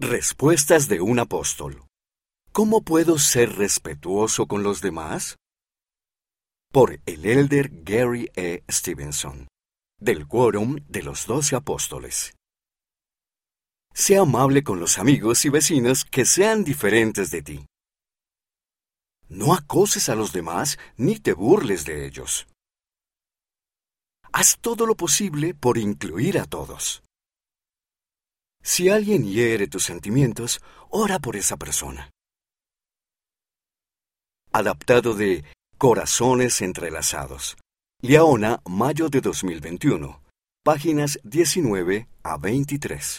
Respuestas de un apóstol. ¿Cómo puedo ser respetuoso con los demás? Por el elder Gary E. Stevenson, del Quórum de los Doce Apóstoles. Sea amable con los amigos y vecinos que sean diferentes de ti. No acoses a los demás ni te burles de ellos. Haz todo lo posible por incluir a todos. Si alguien hiere tus sentimientos, ora por esa persona. Adaptado de Corazones Entrelazados. Liaona, mayo de 2021. Páginas 19 a 23.